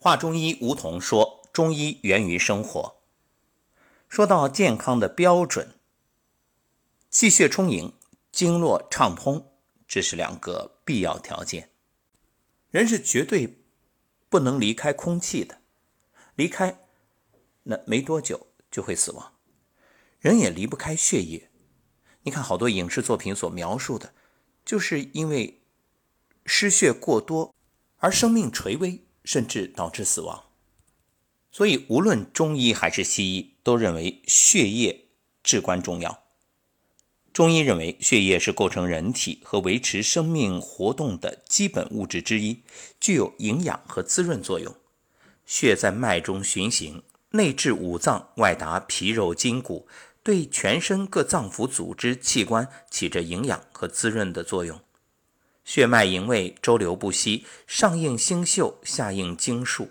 华中医吴桐说：“中医源于生活。说到健康的标准，气血充盈、经络畅通，这是两个必要条件。人是绝对不能离开空气的，离开那没多久就会死亡。人也离不开血液。你看，好多影视作品所描述的，就是因为失血过多而生命垂危。”甚至导致死亡，所以无论中医还是西医都认为血液至关重要。中医认为血液是构成人体和维持生命活动的基本物质之一，具有营养和滋润作用。血在脉中循行，内至五脏，外达皮肉筋骨，对全身各脏腑组织器官起着营养和滋润的作用。血脉营卫，周流不息，上应星宿，下应经术。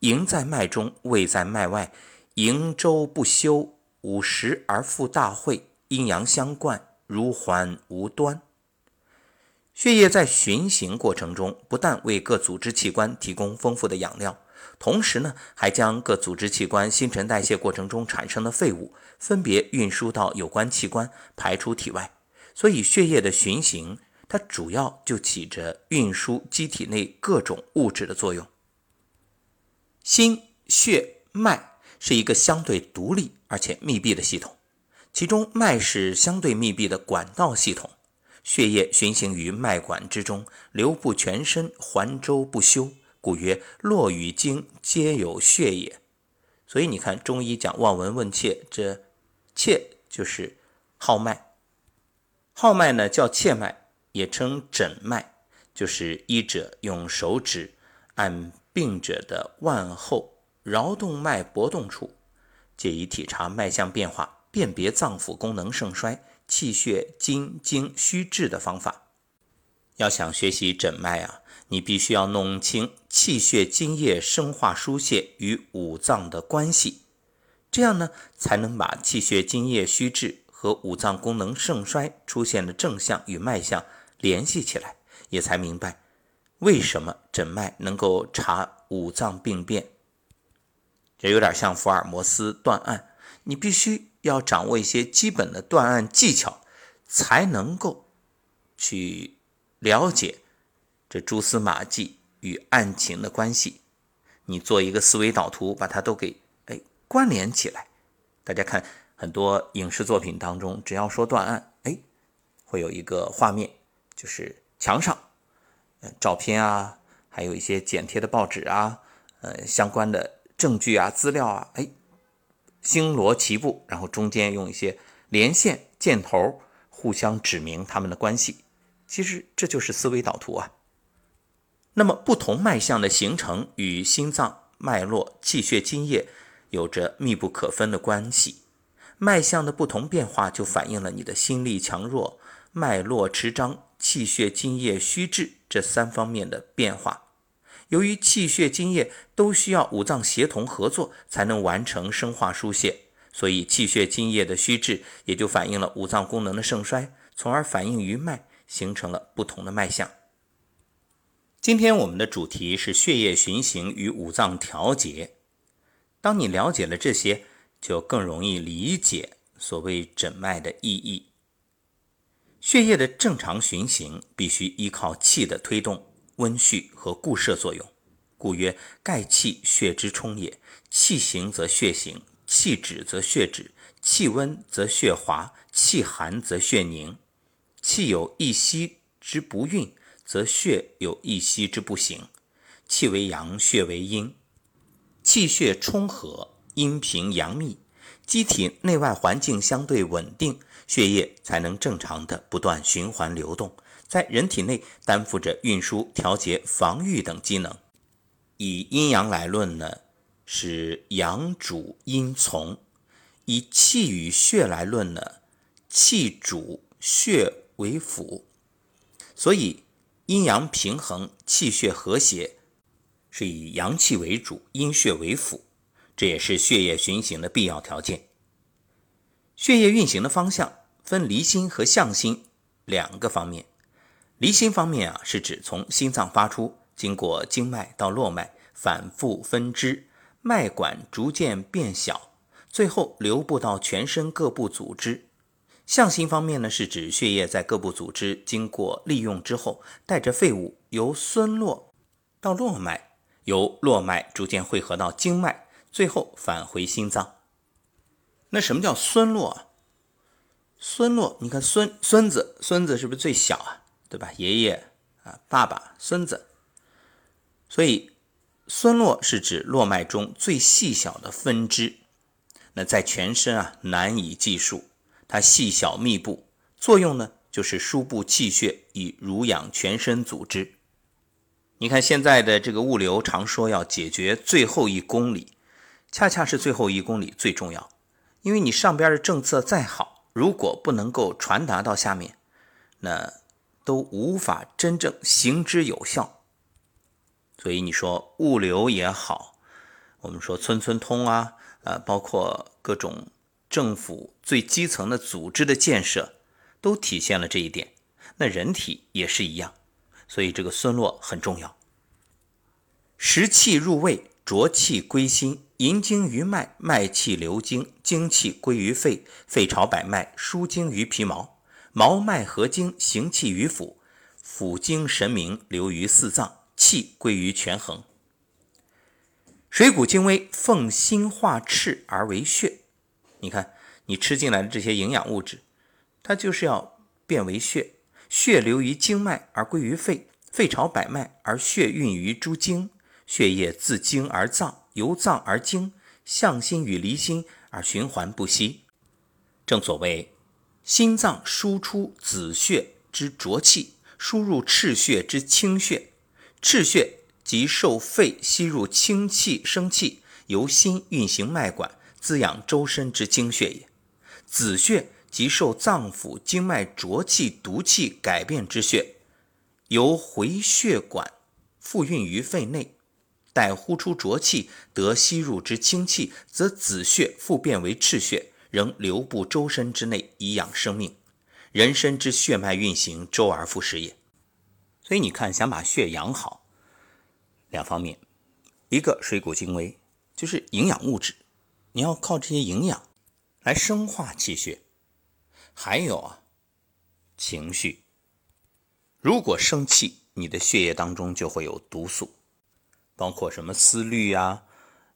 营在脉中，胃在脉外，营周不休，五十而复大会，阴阳相贯，如环无端。血液在循行过程中，不但为各组织器官提供丰富的养料，同时呢，还将各组织器官新陈代谢过程中产生的废物分别运输到有关器官，排出体外。所以，血液的循行。它主要就起着运输机体内各种物质的作用。心血脉是一个相对独立而且密闭的系统，其中脉是相对密闭的管道系统，血液循行于脉管之中，流布全身，环周不休，故曰络与经皆有血也。所以你看，中医讲望闻问切，这切就是号脉，号脉呢叫切脉。也称诊脉，就是医者用手指按病者的腕后桡动脉搏动处，借以体察脉象变化，辨别脏腑功能盛衰、气血津精虚滞的方法。要想学习诊脉啊，你必须要弄清气血津液生化疏泄与五脏的关系，这样呢，才能把气血津液虚滞和五脏功能盛衰出现的正象与脉象。联系起来，也才明白为什么诊脉能够查五脏病变。这有点像福尔摩斯断案，你必须要掌握一些基本的断案技巧，才能够去了解这蛛丝马迹与案情的关系。你做一个思维导图，把它都给哎关联起来。大家看很多影视作品当中，只要说断案，哎，会有一个画面。就是墙上，呃，照片啊，还有一些剪贴的报纸啊，呃，相关的证据啊、资料啊，哎，星罗棋布，然后中间用一些连线箭头互相指明他们的关系。其实这就是思维导图啊。那么，不同脉象的形成与心脏脉络、气血津液有着密不可分的关系。脉象的不同变化，就反映了你的心力强弱、脉络持张。气血津液虚滞这三方面的变化，由于气血津液都需要五脏协同合作才能完成生化疏泄，所以气血津液的虚滞也就反映了五脏功能的盛衰，从而反映于脉，形成了不同的脉象。今天我们的主题是血液循行与五脏调节。当你了解了这些，就更容易理解所谓诊脉的意义。血液的正常循行必须依靠气的推动、温煦和固摄作用，故曰盖气血之充也。气行则血行，气止则血止，气温则血滑，气寒则血凝。气有一息之不运，则血有一息之不行。气为阳，血为阴，气血充和，阴平阳密，机体内外环境相对稳定。血液才能正常的不断循环流动，在人体内担负着运输、调节、防御等机能。以阴阳来论呢，是阳主阴从；以气与血来论呢，气主血为辅。所以阴阳平衡、气血和谐，是以阳气为主、阴血为辅，这也是血液循行的必要条件。血液运行的方向分离心和向心两个方面。离心方面啊，是指从心脏发出，经过经脉到络脉，反复分支，脉管逐渐变小，最后流布到全身各部组织。向心方面呢，是指血液在各部组织经过利用之后，带着废物由孙络到络脉，由络脉逐渐汇合到经脉，最后返回心脏。那什么叫孙络啊？孙络，你看孙孙子，孙子是不是最小啊？对吧？爷爷啊，爸爸，孙子。所以，孙络是指络脉中最细小的分支。那在全身啊，难以计数。它细小密布，作用呢就是输布气血，以濡养全身组织。你看现在的这个物流，常说要解决最后一公里，恰恰是最后一公里最重要。因为你上边的政策再好，如果不能够传达到下面，那都无法真正行之有效。所以你说物流也好，我们说村村通啊，呃，包括各种政府最基层的组织的建设，都体现了这一点。那人体也是一样，所以这个村落很重要。食气入胃，浊气归心。营经于脉，脉气流经，精气归于肺，肺朝百脉，输精于皮毛，毛脉合经，行气于腑，腑经神明流于四脏，气归于权衡。水谷精微，奉心化赤而为血。你看，你吃进来的这些营养物质，它就是要变为血，血流于经脉而归于肺，肺朝百脉而血运于诸经，血液自经而脏。由脏而精，向心与离心而循环不息。正所谓，心脏输出子血之浊气，输入赤血之清血。赤血即受肺吸入清气生气，由心运行脉管，滋养周身之精血也。子血即受脏腑经脉浊气毒气改变之血，由回血管复运于肺内。待呼出浊气，得吸入之清气，则子血复变为赤血，仍流布周身之内，以养生命。人身之血脉运行，周而复始也。所以你看，想把血养好，两方面，一个水谷精微，就是营养物质，你要靠这些营养来生化气血。还有啊，情绪，如果生气，你的血液当中就会有毒素。包括什么思虑啊、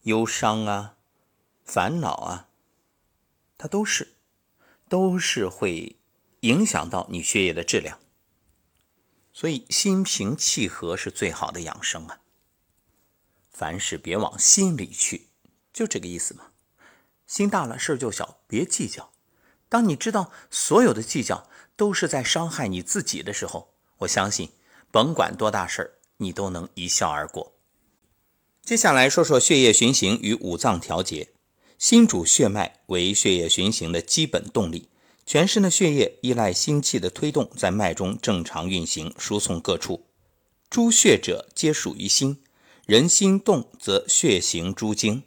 忧伤啊、烦恼啊，它都是，都是会影响到你血液的质量。所以心平气和是最好的养生啊。凡事别往心里去，就这个意思嘛。心大了事儿就小，别计较。当你知道所有的计较都是在伤害你自己的时候，我相信甭管多大事儿，你都能一笑而过。接下来说说血液循行与五脏调节。心主血脉，为血液循行的基本动力。全身的血液依赖心气的推动，在脉中正常运行，输送各处。诸血者皆属于心，人心动则血行诸经，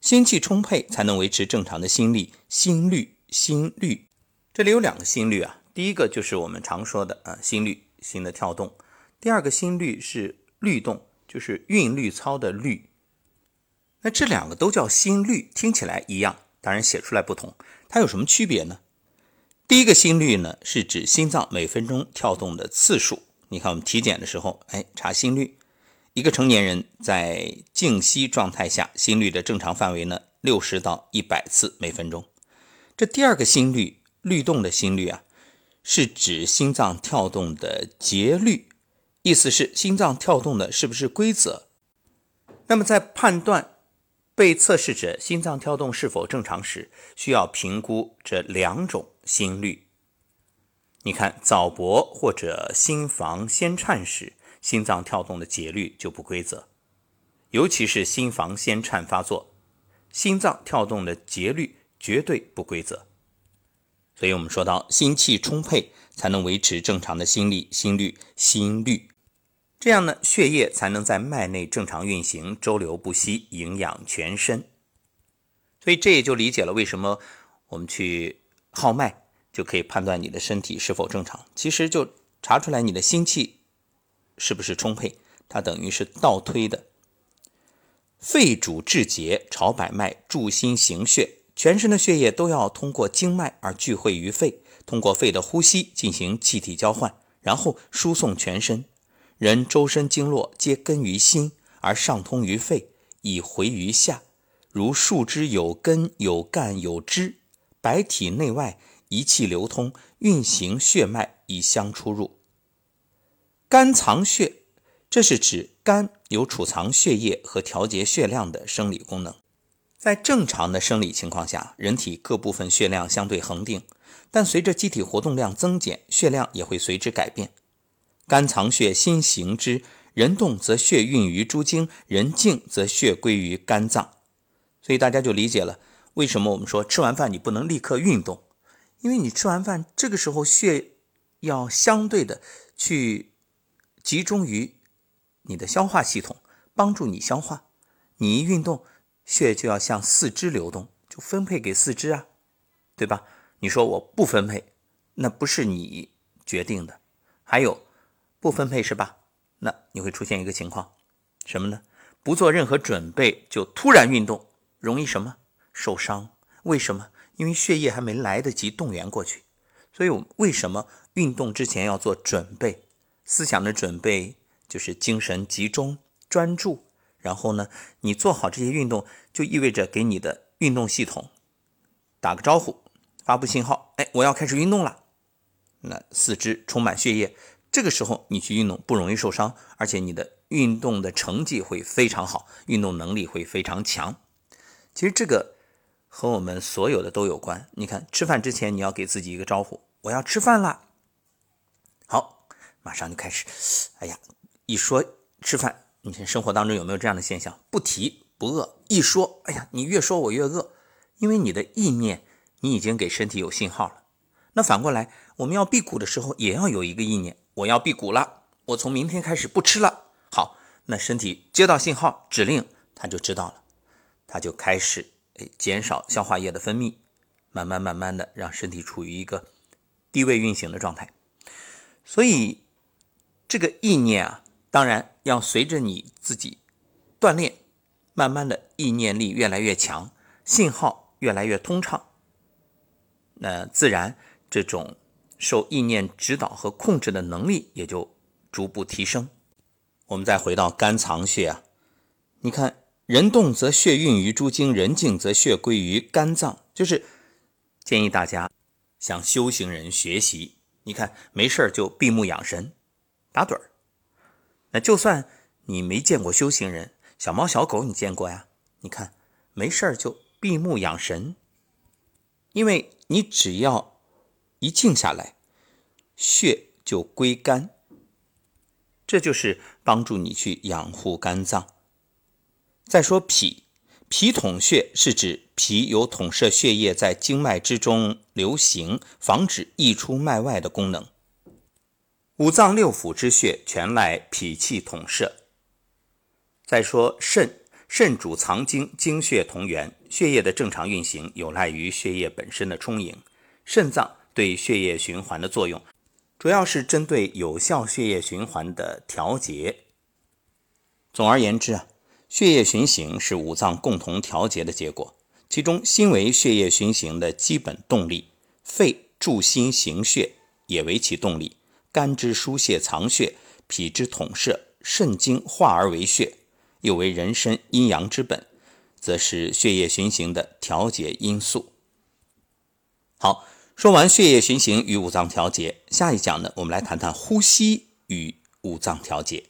心气充沛才能维持正常的心力、心律、心律。这里有两个心律啊，第一个就是我们常说的啊心律，心的跳动；第二个心律是律动。就是韵律操的律，那这两个都叫心律，听起来一样，当然写出来不同。它有什么区别呢？第一个心率呢，是指心脏每分钟跳动的次数。你看我们体检的时候，哎，查心率，一个成年人在静息状态下，心率的正常范围呢，六十到一百次每分钟。这第二个心率，律动的心率啊，是指心脏跳动的节律。意思是心脏跳动的是不是规则？那么在判断被测试者心脏跳动是否正常时，需要评估这两种心率。你看早搏或者心房先颤时，心脏跳动的节律就不规则，尤其是心房先颤发作，心脏跳动的节律绝对不规则。所以我们说到心气充沛，才能维持正常的心力、心率、心率。这样呢，血液才能在脉内正常运行，周流不息，营养全身。所以这也就理解了为什么我们去号脉就可以判断你的身体是否正常。其实就查出来你的心气是不是充沛，它等于是倒推的。肺主治节，朝百脉，助心行血。全身的血液都要通过经脉而聚会于肺，通过肺的呼吸进行气体交换，然后输送全身。人周身经络皆根于心，而上通于肺，以回于下。如树枝有根、有干、有枝，百体内外一气流通，运行血脉以相出入。肝藏血，这是指肝有储藏血液和调节血量的生理功能。在正常的生理情况下，人体各部分血量相对恒定，但随着机体活动量增减，血量也会随之改变。肝藏血，心行之。人动则血运于诸经，人静则血归于肝脏。所以大家就理解了为什么我们说吃完饭你不能立刻运动，因为你吃完饭这个时候血要相对的去集中于你的消化系统，帮助你消化。你一运动，血就要向四肢流动，就分配给四肢啊，对吧？你说我不分配，那不是你决定的。还有。不分配是吧？那你会出现一个情况，什么呢？不做任何准备就突然运动，容易什么受伤？为什么？因为血液还没来得及动员过去。所以，我为什么运动之前要做准备？思想的准备就是精神集中、专注。然后呢，你做好这些运动，就意味着给你的运动系统打个招呼，发布信号。哎，我要开始运动了。那四肢充满血液。这个时候你去运动不容易受伤，而且你的运动的成绩会非常好，运动能力会非常强。其实这个和我们所有的都有关。你看，吃饭之前你要给自己一个招呼，我要吃饭了。好，马上就开始。哎呀，一说吃饭，你看生活当中有没有这样的现象？不提不饿，一说，哎呀，你越说我越饿，因为你的意念，你已经给身体有信号了。那反过来，我们要辟谷的时候，也要有一个意念。我要辟谷了，我从明天开始不吃了。好，那身体接到信号指令，他就知道了，他就开始诶减少消化液的分泌，慢慢慢慢的让身体处于一个低位运行的状态。所以这个意念啊，当然要随着你自己锻炼，慢慢的意念力越来越强，信号越来越通畅，那自然这种。受意念指导和控制的能力也就逐步提升。我们再回到肝藏血啊，你看，人动则血运于诸经，人静则血归于肝脏。就是建议大家向修行人学习。你看，没事就闭目养神，打盹儿。那就算你没见过修行人，小猫小狗你见过呀？你看，没事就闭目养神，因为你只要。一静下来，血就归肝，这就是帮助你去养护肝脏。再说脾，脾统血是指脾有统摄血液在经脉之中流行，防止溢出脉外的功能。五脏六腑之血全赖脾气统摄。再说肾，肾主藏精，精血同源，血液的正常运行有赖于血液本身的充盈。肾脏。对血液循环的作用，主要是针对有效血液循环的调节。总而言之啊，血液循行是五脏共同调节的结果。其中，心为血液循行的基本动力，肺助心行血也为其动力，肝之疏泄藏血，脾之统摄，肾精化而为血，又为人身阴阳之本，则是血液循行的调节因素。好。说完血液循行与五脏调节，下一讲呢，我们来谈谈呼吸与五脏调节。